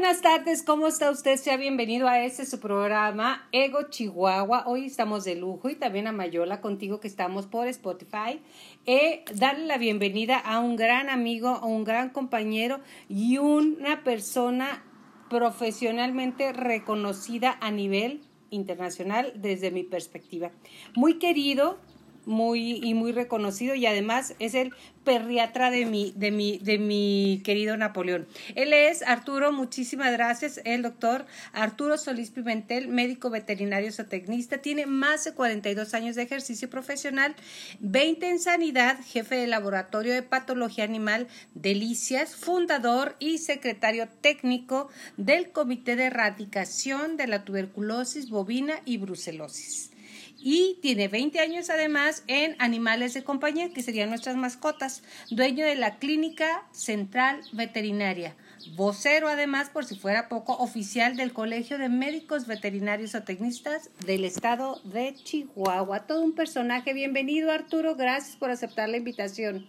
buenas tardes, ¿cómo está usted? Sea bienvenido a este su programa Ego Chihuahua. Hoy estamos de lujo y también a Mayola contigo que estamos por Spotify. Eh, darle la bienvenida a un gran amigo, a un gran compañero y una persona profesionalmente reconocida a nivel internacional desde mi perspectiva. Muy querido, muy y muy reconocido y además es el perriatra de mi, de mi, de mi querido Napoleón. Él es Arturo, muchísimas gracias, el doctor Arturo Solís Pimentel, médico veterinario zootecnista, tiene más de 42 años de ejercicio profesional, 20 en sanidad, jefe de laboratorio de patología animal Delicias, fundador y secretario técnico del Comité de Erradicación de la Tuberculosis Bovina y Brucelosis y tiene 20 años además en animales de compañía, que serían nuestras mascotas, dueño de la Clínica Central Veterinaria, vocero además, por si fuera poco, oficial del Colegio de Médicos Veterinarios o Tecnistas del Estado de Chihuahua. Todo un personaje. Bienvenido Arturo, gracias por aceptar la invitación.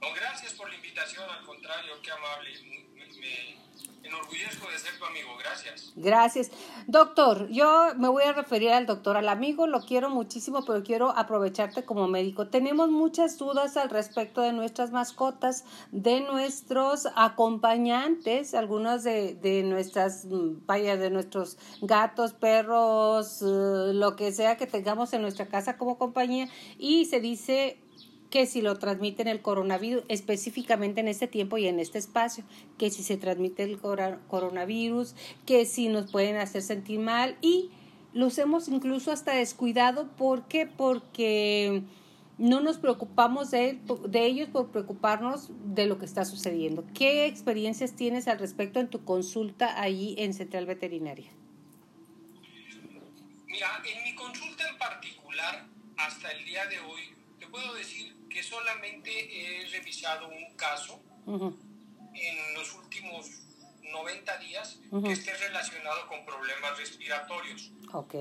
No, gracias por la invitación, al contrario, qué amable enorgullezco de ser tu amigo, gracias. Gracias. Doctor, yo me voy a referir al doctor, al amigo, lo quiero muchísimo, pero quiero aprovecharte como médico. Tenemos muchas dudas al respecto de nuestras mascotas, de nuestros acompañantes, algunas de, de nuestras, vaya, de nuestros gatos, perros, eh, lo que sea que tengamos en nuestra casa como compañía, y se dice que si lo transmiten el coronavirus, específicamente en este tiempo y en este espacio, que si se transmite el coronavirus, que si nos pueden hacer sentir mal y los hemos incluso hasta descuidado. ¿Por qué? Porque no nos preocupamos de, de ellos por preocuparnos de lo que está sucediendo. ¿Qué experiencias tienes al respecto en tu consulta ahí en Central Veterinaria? Mira, en mi consulta en particular, hasta el día de hoy, te puedo decir solamente he revisado un caso en los últimos 90 días que esté relacionado con problemas respiratorios.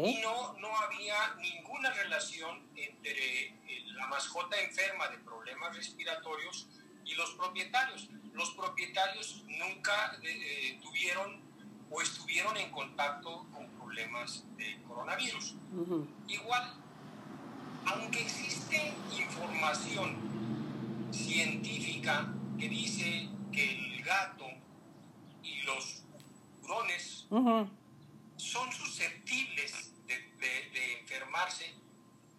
Y no, no había ninguna relación entre eh, la mascota enferma de problemas respiratorios y los propietarios. Los propietarios nunca eh, eh, tuvieron o estuvieron en contacto con problemas de coronavirus. Igual aunque existe información científica que dice que el gato y los hurones son susceptibles de, enfermarse,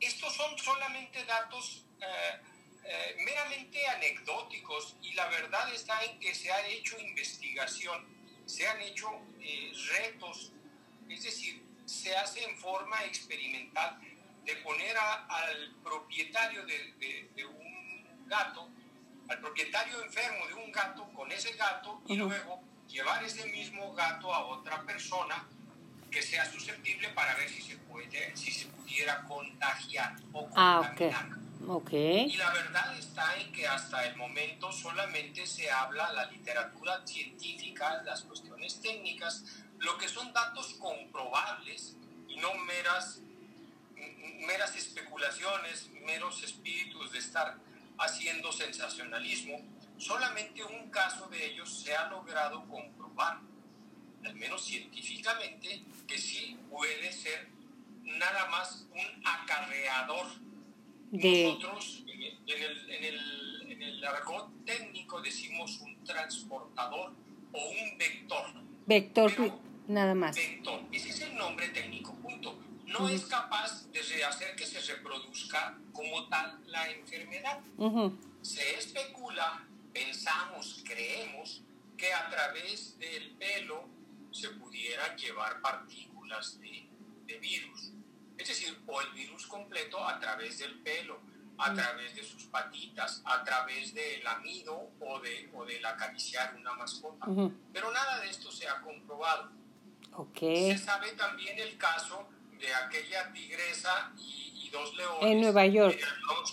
estos son solamente datos eh, eh, meramente anecdóticos y la verdad está en que se ha hecho investigación, se han hecho eh, retos, es decir, se hace en forma experimental de poner al propietario de, un gato, al propietario enfermo de un gato con ese gato y luego llevar ese mismo gato a otra persona que sea susceptible para ver si se puede, si se pudiera contagiar o ah, contaminar. Y la verdad está en que hasta el momento solamente se habla la literatura científica, las cuestiones técnicas, lo que son datos comprobables y no meras meras especulaciones, meros espíritus de estar haciendo sensacionalismo, solamente un caso de ellos se ha logrado comprobar, al menos científicamente, que sí puede ser nada más un acarreador. Nosotros en el, en, el, en, el, argot técnico decimos un transportador o un vector. Vector, nada más. Vector, ese es el nombre técnico, punto no es capaz de hacer que se reproduzca como tal la enfermedad. Se especula, pensamos, creemos que a través del pelo se pudieran llevar partículas de, virus. Es decir, o el virus completo a través del pelo, a través de sus patitas, a través del amido o, de, o del acariciar una mascota. Pero nada de esto se ha comprobado. Se sabe también el caso de aquella tigresa y, dos leones. En Nueva York.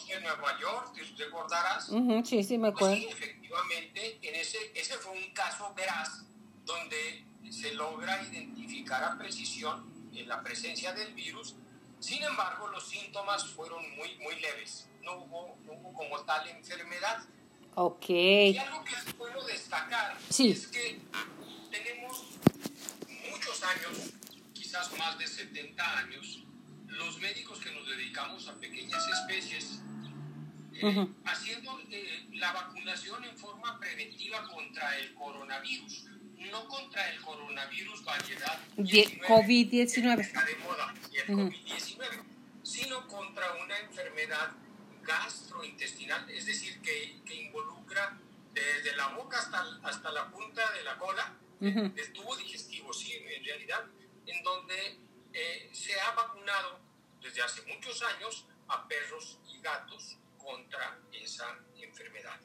En Nueva York, te recordarás. sí, sí, me pues acuerdo. sí, efectivamente, en ese, ese fue un caso veraz donde se logra identificar a precisión en la presencia del virus. Sin embargo, los síntomas fueron muy, muy leves. No hubo, no hubo como tal enfermedad. Ok. Y algo que bueno destacar es que tenemos años, quizás más de 70 años, los médicos que nos dedicamos a pequeñas especies, eh, haciendo eh, la vacunación en forma preventiva contra el coronavirus, no contra el coronavirus variedad COVID-19, de moda, el COVID-19, sino contra una enfermedad gastrointestinal, es decir, que, que involucra desde la boca hasta, hasta la punta de la cola, el tubo digestivo, sí, en realidad, donde eh, se ha vacunado desde hace muchos años a perros y gatos contra esa enfermedad.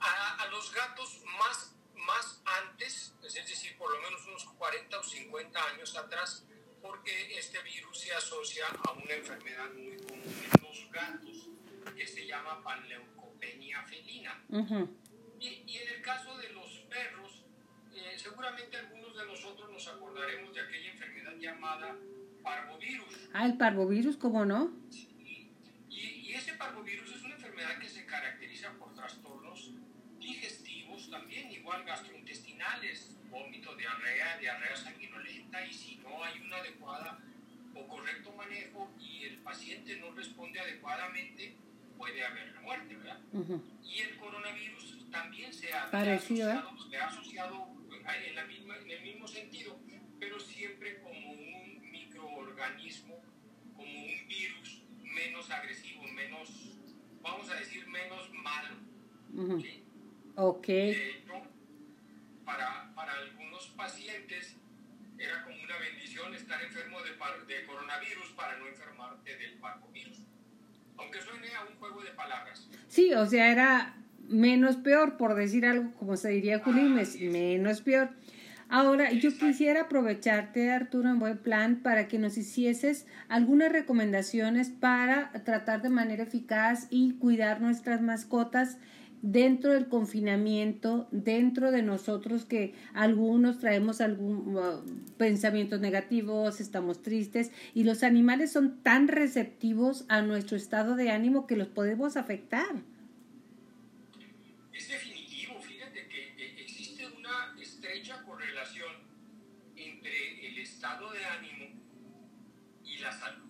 A, a los gatos más, más antes, es decir, por lo menos unos 40 o 50 años atrás, porque este virus se asocia a una enfermedad muy común en los gatos que se llama panleucopenia felina. y, y, en el caso de los perros, eh, seguramente algunos de nosotros nos acordaremos de aquella enfermedad llamada parvovirus. Ah, el parvovirus, ¿cómo no? Y, y, ese parvovirus es una enfermedad que se caracteriza por trastornos digestivos, también igual gastrointestinales, vómito, diarrea, diarrea sanguinolenta, y si no hay una adecuada o correcto manejo y el paciente no responde adecuadamente, puede haber la muerte, ¿verdad? Y el coronavirus también se ha, Parecido, asociado, ¿eh? se ha asociado en, la misma, en el mismo sentido, pero siempre como un microorganismo, como un virus menos agresivo, menos, vamos a decir, menos malo. ¿sí? Ok. De hecho, para, para algunos pacientes era como una bendición estar enfermo de, de coronavirus para no enfermarte del parvovirus. Aunque suene a un juego de palabras. Sí, o sea, era menos peor, por decir algo como se diría Julín, sí. menos peor. Ahora, yo quisiera aprovecharte, Arturo, en buen plan, para que nos hicieses algunas recomendaciones para tratar de manera eficaz y cuidar nuestras mascotas dentro del confinamiento, dentro de nosotros que algunos traemos algún uh, pensamientos negativos, estamos tristes y los animales son tan receptivos a nuestro estado de ánimo que los podemos afectar. Es definitivo, fíjate que eh, existe una estrecha correlación entre el estado de ánimo y la salud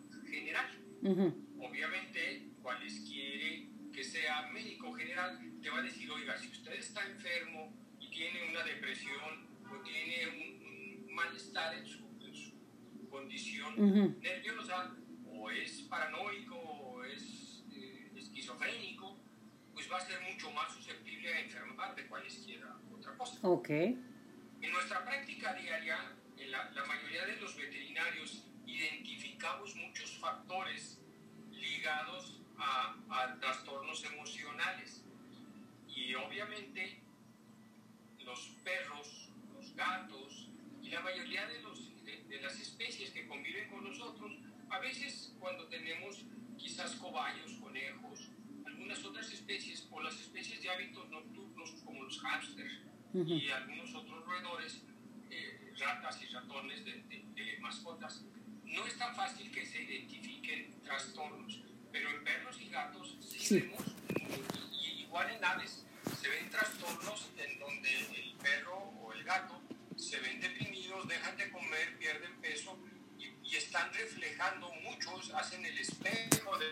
general. Ujú. Obviamente, cualesquiera que sea médico general te va a decir, oiga, si usted está enfermo y tiene una depresión o tiene un, un malestar en su, en su condición Ujú. nerviosa, o es paranoico, o es eh, esquizofrénico, pues va a ser mucho más susceptible a enfermar de cualesquiera otra cosa. Ok. En nuestra práctica diaria, en la, la mayoría de los veterinarios identificamos muchos factores ligados a, a trastornos emocionales. Y obviamente los perros, los gatos y la mayoría de, los, de, de las especies que conviven con nosotros, a veces cuando tenemos quizás cobayos, conejos, algunas otras especies o las especies de hábitos nocturnos como los hámsters Ujú. y algunos otros roedores, eh, ratas y ratones de, de- de mascotas, no es tan fácil que se identifiquen trastornos, pero en perros y gatos sí, Sí. vemos, y, igual en aves, se ven trastornos en donde el perro o el gato se ven deprimidos, dejan de comer, pierden peso y, y están reflejando, muchos hacen el espejo de,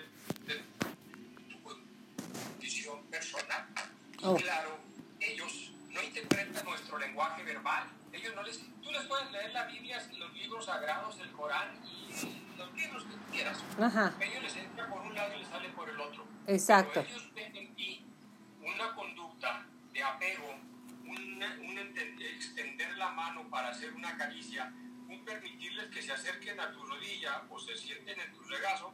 de tu condición personal. Y Oh. claro, ellos no interpretan nuestro lenguaje verbal. Ellos no les, tú les puedes leer la Biblia, los libros sagrados, el Corán y los libros que quieras. Ajá. Ellos les entra por un lado y les sale por el otro. Exacto. Pero ellos ven en ti una conducta de apego, un ente- extender la mano para hacer una caricia, un permitirles que se acerquen a tu rodilla o se sienten en tu regazo,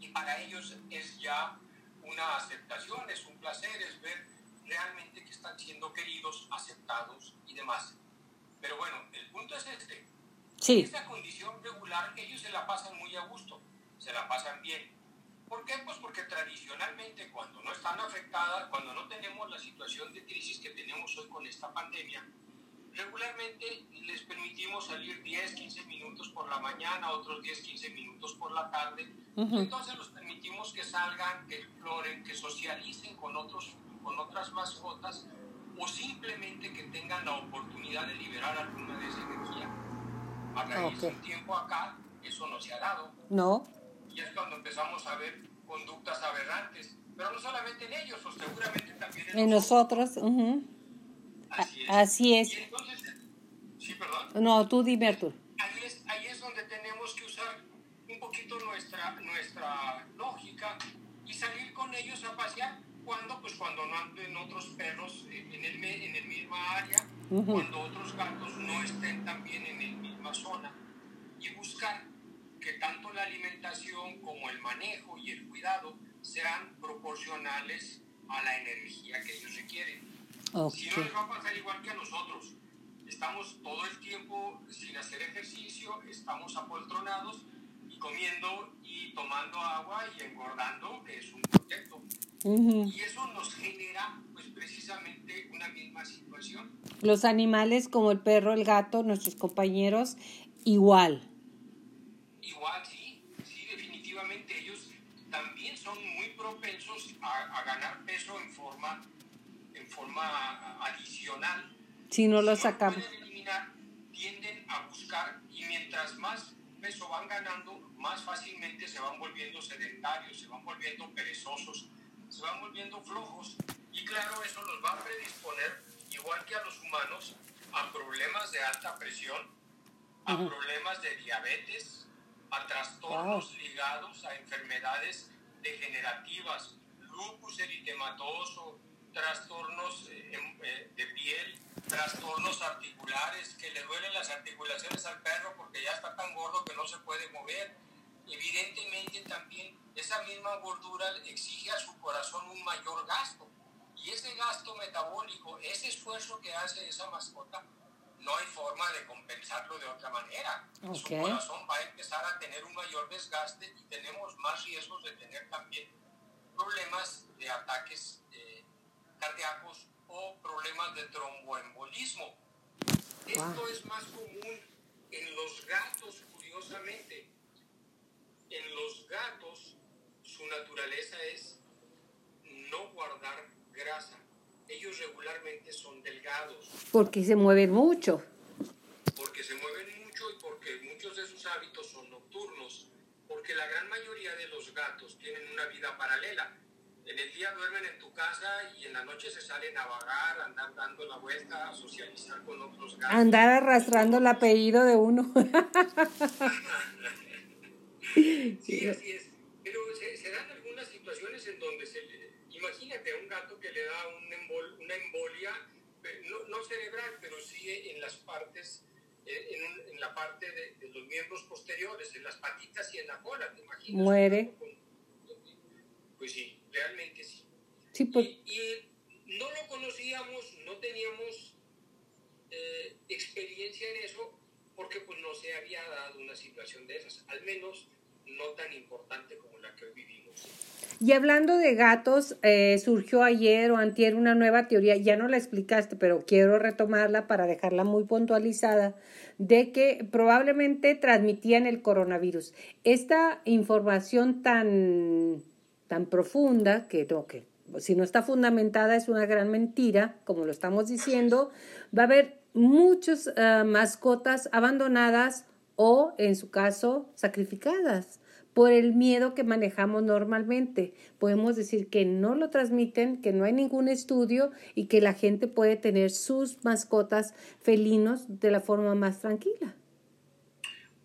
y para ellos es ya una aceptación, es un placer, es ver realmente que están siendo queridos, aceptados y demás. Pero bueno, el punto es este. Sí. Esa condición regular, ellos se la pasan muy a gusto, se la pasan bien. ¿Por qué? Pues porque tradicionalmente cuando no están afectadas, cuando no tenemos la situación de crisis que tenemos hoy con esta pandemia, regularmente les permitimos salir 10, 15 minutos por la mañana, otros 10, 15 minutos por la tarde. Ujú. Y entonces los permitimos que salgan, que exploren, que socialicen con, otros, con otras mascotas o simplemente que tengan la oportunidad de liberar alguna de esa energía. A raíz de un tiempo acá, eso no se ha dado. No. Y es cuando empezamos a ver conductas aberrantes. Pero no solamente en ellos, o seguramente también en, en nosotros. Así es. Así es. Y entonces, sí, perdón. No, tú dime, Arturo. Ahí es, ahí es donde tenemos que usar un poquito nuestra, nuestra lógica y salir con ellos a pasear. Cuando Pues cuando no anden otros perros en el, en el misma área, cuando otros gatos no estén también en la misma zona y buscar que tanto la alimentación como el manejo y el cuidado sean proporcionales a la energía que ellos requieren. Si no les va a pasar igual que a nosotros. Estamos todo el tiempo sin hacer ejercicio, estamos apoltronados y comiendo y tomando agua y engordando, que es un Y eso nos genera pues precisamente una misma situación. Los animales como el perro, el gato, nuestros compañeros, igual. Igual, sí, sí, definitivamente ellos también son muy propensos a, a ganar peso en forma, en forma adicional. Si no lo sacamos. No eliminar, tienden a buscar y mientras más peso van ganando, más fácilmente se van volviendo sedentarios, se van volviendo perezosos, van volviendo flojos. Y claro, eso los va a predisponer, igual que a los humanos, a problemas de alta presión, a problemas de diabetes, a trastornos ligados a enfermedades degenerativas, lupus eritematoso, trastornos eh, eh, de piel, trastornos articulares, que le duelen las articulaciones al perro porque ya está tan gordo que no se puede mover. Evidentemente también esa misma gordura exige a su corazón un mayor gasto. Y ese gasto metabólico, ese esfuerzo que hace esa mascota, no hay forma de compensarlo de otra manera. Su corazón va a empezar a tener un mayor desgaste y tenemos más riesgos de tener también problemas de ataques eh, cardíacos o problemas de tromboembolismo. Esto es más común en los gatos, curiosamente. En los gatos, su naturaleza es no guardar grasa. Ellos regularmente son delgados. Porque se mueven mucho. Porque se mueven mucho y porque muchos de sus hábitos son nocturnos. Porque la gran mayoría de los gatos tienen una vida paralela en el día duermen en tu casa y en la noche se salen a vagar, a andar dando la vuelta, a socializar con otros gatos. Andar arrastrando el apellido de uno. sí, así es. Pero se, dan algunas situaciones en donde se imagínate a un gato que le da un una embolia, eh, no, no, cerebral, pero sí en las partes, eh, en, en la parte de, de, los miembros posteriores, en las patitas y en la cola, ¿te imaginas? Muere. Pues sí, realmente sí. sí pues... y, no lo conocíamos, no teníamos eh, experiencia en eso, porque pues no se había dado una situación de esas, al menos no tan importante como la que hoy vivimos. Y hablando de gatos, eh, surgió ayer o antier una nueva teoría, ya no la explicaste, pero quiero retomarla para dejarla muy puntualizada, de que probablemente transmitían el coronavirus. Esta información tan tan profunda que, que si no está fundamentada es una gran mentira, como lo estamos diciendo, va a haber muchas uh, mascotas abandonadas o, en su caso, sacrificadas por el miedo que manejamos normalmente. Podemos decir que no lo transmiten, que no hay ningún estudio y que la gente puede tener sus mascotas felinos de la forma más tranquila.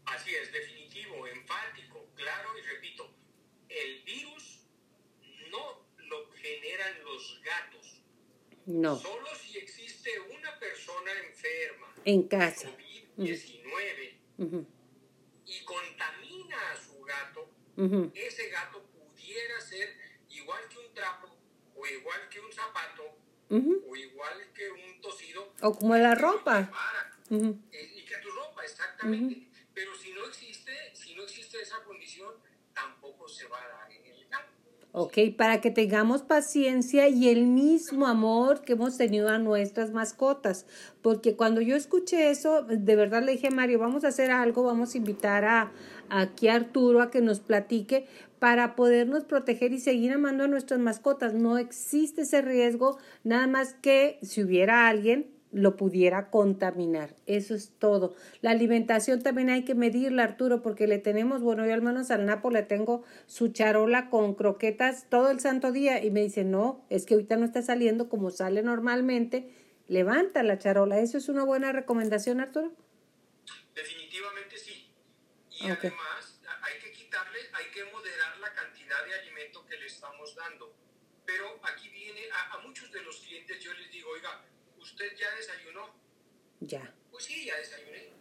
Así es, definitivo, enfático, claro y repito, el virus no lo generan los gatos. No. Solo si existe una persona enferma en casa. COVID-19 y contamina a su gato, ese gato pudiera ser igual que un trapo, o igual que un zapato, o igual que un tosido. O como la ropa. Eh, y que tu ropa, exactamente. Pero si no existe, si no existe esa condición, tampoco se va a dar. Ok, para que tengamos paciencia y el mismo amor que hemos tenido a nuestras mascotas. Porque cuando yo escuché eso, de verdad le dije a Mario, vamos a hacer algo, vamos a invitar a, aquí a Arturo a que nos platique para podernos proteger y seguir amando a nuestras mascotas. No existe ese riesgo, nada más que si hubiera alguien lo pudiera contaminar. Eso es todo. La alimentación también hay que medirla, Arturo, porque le tenemos, bueno, yo al menos al Napo le tengo su charola con croquetas todo el santo día y me dice, no, es que ahorita no está saliendo como sale normalmente. Levanta la charola. ¿Eso es una buena recomendación, Arturo? Definitivamente sí. Y además hay que quitarle, hay que moderar la cantidad de alimento que le estamos dando. Pero aquí viene, a, a muchos de los clientes yo les digo, oiga, ¿usted ya desayunó? Ya. Pues sí, ya desayuné.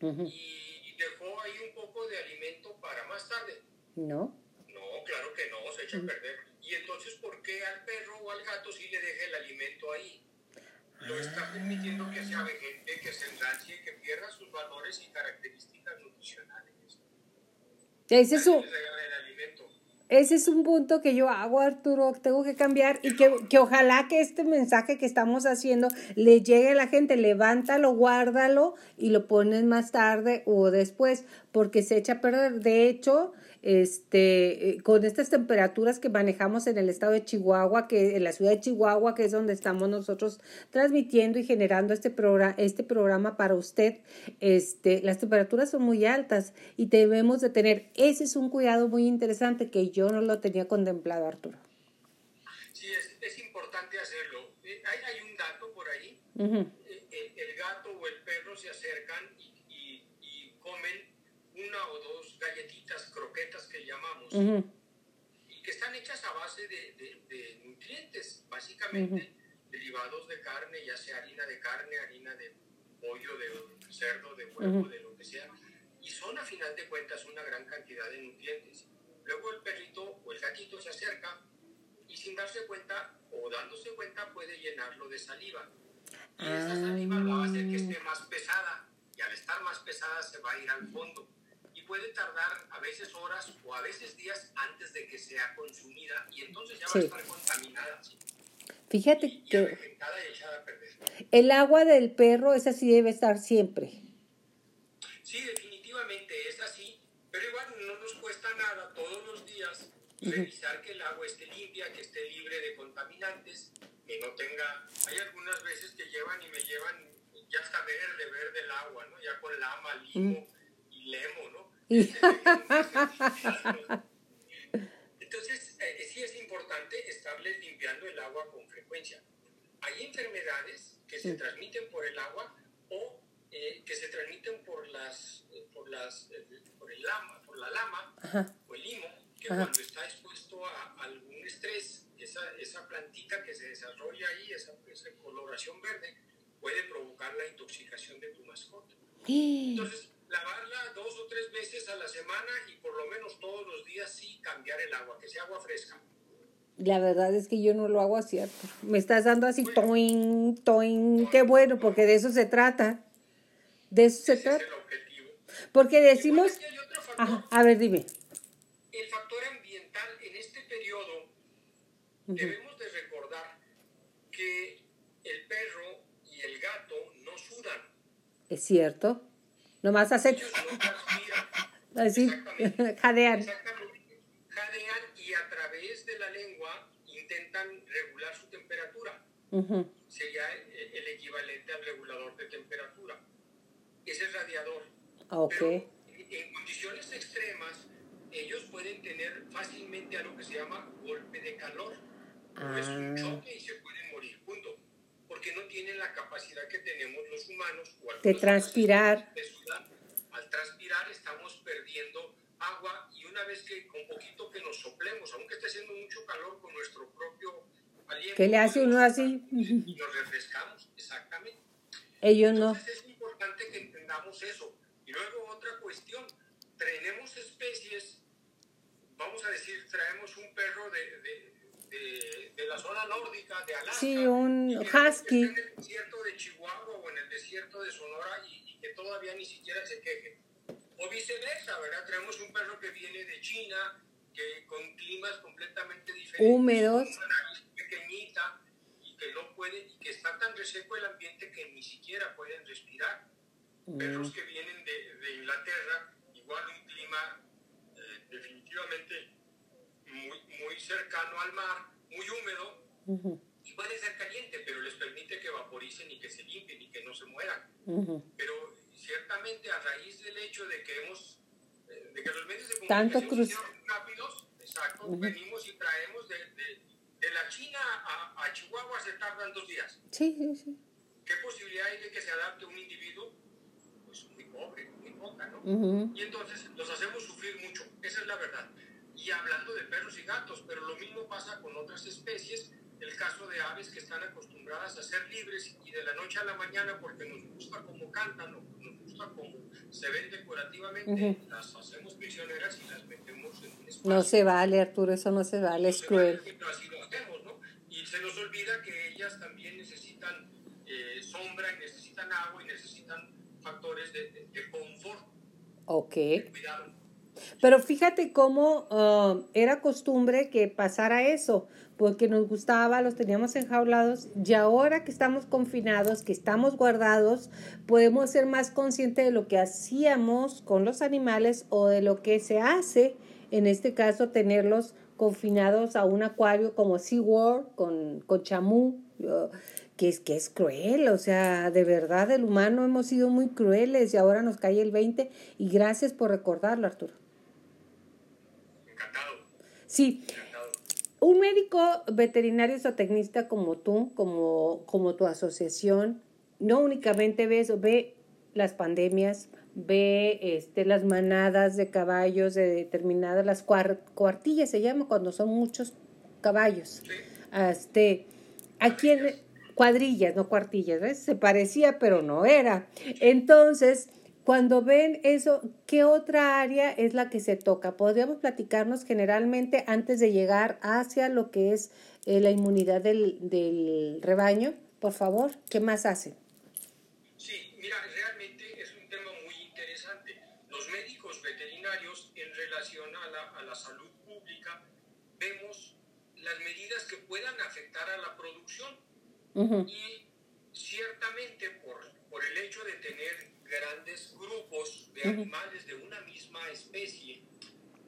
y, dejó ahí un poco de alimento para más tarde. No. No, claro que no, se echa a perder. Y entonces, ¿por qué al perro o al gato sí le deja el alimento ahí? Lo está permitiendo que se avejente, que se enganche, que pierda sus valores y características nutricionales. Ese es su... Ese es un punto que yo hago, Arturo, tengo que cambiar y que, que, ojalá que este mensaje que estamos haciendo le llegue a la gente, levántalo, guárdalo y lo pones más tarde o después, porque se echa a perder. De hecho, este, eh, con estas temperaturas que manejamos en el estado de Chihuahua, que en la ciudad de Chihuahua, que es donde estamos nosotros transmitiendo y generando este programa, este programa para usted, este, las temperaturas son muy altas y debemos de tener, ese es un cuidado muy interesante que yo no lo tenía contemplado, Arturo. Sí, es, es importante hacerlo. Eh, hay, hay, un dato por ahí. Eh, el, gato o el perro se acercan y, y comen una o dos galletitas, croquetas que llamamos, y que están hechas a base de, de, nutrientes, básicamente derivados de carne, ya sea harina de carne, harina de pollo, de cerdo, de huevo, de lo que sea, y son a final de cuentas una gran cantidad de nutrientes. Luego el perrito o el gatito se acerca y sin darse cuenta o dándose cuenta puede llenarlo de saliva. Y esa saliva va a hacer que esté más pesada y al estar más pesada se va a ir al fondo puede tardar a veces horas o a veces días antes de que sea consumida y entonces ya va a estar contaminada. Fíjate que el agua del perro es así debe estar siempre. Sí, definitivamente es así, pero igual no nos cuesta nada todos los días revisar que el agua esté limpia, que esté libre de contaminantes, que no tenga... Hay algunas veces que llevan y me llevan, ya está verde, verde el agua, ¿no? Ya con lama, limo y lemo. Entonces, eh, sí es importante estarles limpiando el agua con frecuencia. Hay enfermedades que se transmiten por el agua o eh, que se transmiten por las por las por el lama, por la lama o el limo, que cuando está expuesto a, algún estrés, esa, esa plantita que se desarrolla ahí, esa, esa coloración verde, puede provocar la intoxicación de tu mascota. Entonces, lavarla dos o tres veces a la semana y por lo menos todos los días sí cambiar el agua, que sea agua fresca. La verdad es que yo no lo hago así. Me estás dando así, toin, toin. Qué bueno, porque de eso se trata. De eso se trata. Es el objetivo. Porque decimos... a ver, dime. El factor ambiental en este periodo, debemos de recordar que el perro y el gato no sudan. Es cierto. Nomás hacen... Así, jadean. Jadean y a través de la lengua intentan regular su temperatura. Sería el, equivalente al regulador de temperatura. Ese es radiador. Ah, okay. Pero en condiciones extremas, ellos pueden tener fácilmente algo que se llama golpe de calor. Es un ah. choque y se punto porque no tienen la capacidad que tenemos los humanos. de transpirar. Al transpirar estamos perdiendo agua y una vez que con poquito que nos soplemos, aunque esté haciendo mucho calor con nuestro propio aliento. ¿Qué le hace uno así? Y nos refrescamos, exactamente. Ellos no. Entonces es importante que entendamos eso. Y luego otra cuestión, tenemos especies, vamos a decir, traemos un perro de de, de, la zona nórdica de Alaska. Sí, un husky. en el desierto de Chihuahua o en el desierto de Sonora y, que todavía ni siquiera se queje. O viceversa, ¿verdad? Tenemos un perro que viene de China, que con climas completamente diferentes. Húmedos. Una nariz pequeñita y que no puede, y que está tan reseco el ambiente que ni siquiera pueden respirar. Mm. Perros que vienen de, de, Inglaterra, igual un clima eh, definitivamente muy, muy cercano al mar, muy húmedo, y puede ser caliente, pero les permite que vaporicen y que se limpien y se mueran. Pero ciertamente a raíz del hecho de que hemos, eh, de que los medios de comunicación son rápidos, exacto, venimos y traemos de, de, de la China a, a, Chihuahua se tardan dos días. Sí, sí, sí. ¿Qué posibilidad hay de que se adapte un individuo? Pues muy pobre, muy poca, ¿no? Y entonces los hacemos sufrir mucho, esa es la verdad. Y hablando de perros y gatos, pero lo mismo pasa con otras especies el caso de aves que están acostumbradas a ser libres y de la noche a la mañana porque nos gusta cómo cantan o nos gusta cómo se ven decorativamente, las hacemos prisioneras y las metemos en un espacio. No se vale, Arturo, eso no se vale, es cruel. pero así lo hacemos, ¿no? Y se nos olvida que ellas también necesitan eh, sombra y necesitan agua y necesitan factores de, de, confort. Ok. De cuidado. Pero fíjate cómo uh, era costumbre que pasara eso, porque nos gustaba, los teníamos enjaulados y ahora que estamos confinados, que estamos guardados, podemos ser más conscientes de lo que hacíamos con los animales o de lo que se hace, en este caso, tenerlos confinados a un acuario como SeaWorld con, con chamú, que es que es cruel, o sea, de verdad el humano hemos sido muy crueles y ahora nos cae el 20 y gracias por recordarlo, Arturo. Sí. Un médico veterinario zootecnista como tú, como, como tu asociación, no únicamente ve eso, ve las pandemias, ve este, las manadas de caballos de determinadas, las cuartillas se llama cuando son muchos caballos. Sí. Este, aquí en cuadrillas, no cuartillas, ¿ves? Se parecía, pero no era. Entonces, cuando ven eso, ¿qué otra área es la que se toca? ¿Podríamos platicarnos generalmente antes de llegar hacia lo que es eh, la inmunidad del, del, rebaño? Por favor, ¿qué más hacen? Sí, mira, realmente es un tema muy interesante. Los médicos veterinarios en relación a la, a la salud pública vemos las medidas que puedan afectar a la producción. Uh -huh. Y ciertamente por, por el hecho de tener grandes grupos de animales de una misma especie,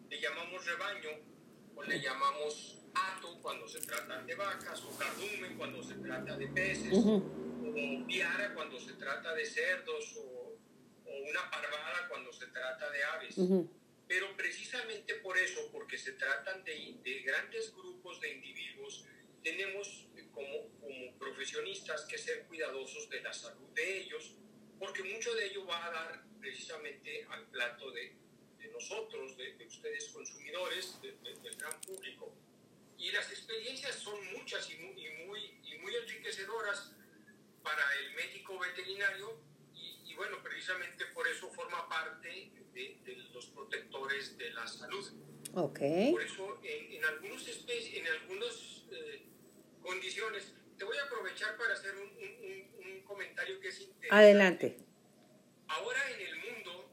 le llamamos rebaño o le llamamos hato cuando se trata de vacas, o cardumen cuando se trata de peces, uh -huh. o piara cuando se trata de cerdos, o, o, una parvada cuando se trata de aves. Uh -huh. Pero precisamente por eso, porque se tratan de, de grandes grupos de individuos, tenemos como, como profesionistas que ser cuidadosos de la salud de ellos, porque mucho de ello va a dar precisamente al plato de, de nosotros, de, de, ustedes consumidores, de, del gran público. Y las experiencias son muchas y muy, y muy, y muy enriquecedoras para el médico veterinario y, y, bueno, precisamente por eso forma parte de, los protectores de la salud. Okay. Por eso en, en algunos especies, en algunas eh, condiciones, te voy a aprovechar para hacer un, un, un, comentario que es interesante. Adelante. Ahora en el mundo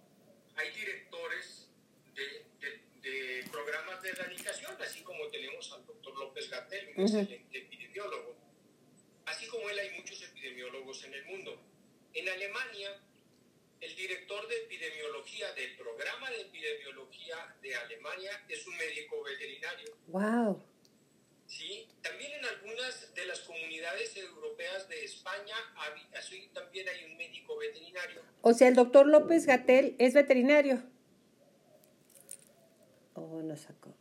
hay directores de, de, de programas de erradicación, así como tenemos al doctor López Gatel, un uh -huh. excelente epidemiólogo. Así como él hay muchos epidemiólogos en el mundo. En Alemania, el director de epidemiología del programa de epidemiología de Alemania es un médico veterinario. ¡Wow! Sí, también en algunas de las comunidades europeas de España así también hay un médico veterinario. O sea, el doctor López Gatel es veterinario. Oh, no sacó.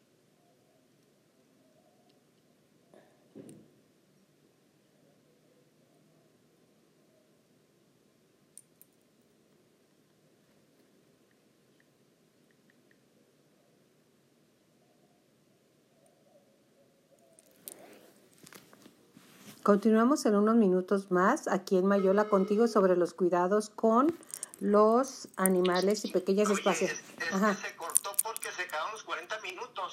Continuamos en unos minutos más aquí en Mayola contigo sobre los cuidados con los animales y pequeños Oye, espacios. Es, es Ajá. se cortó porque se quedaron los 40 minutos.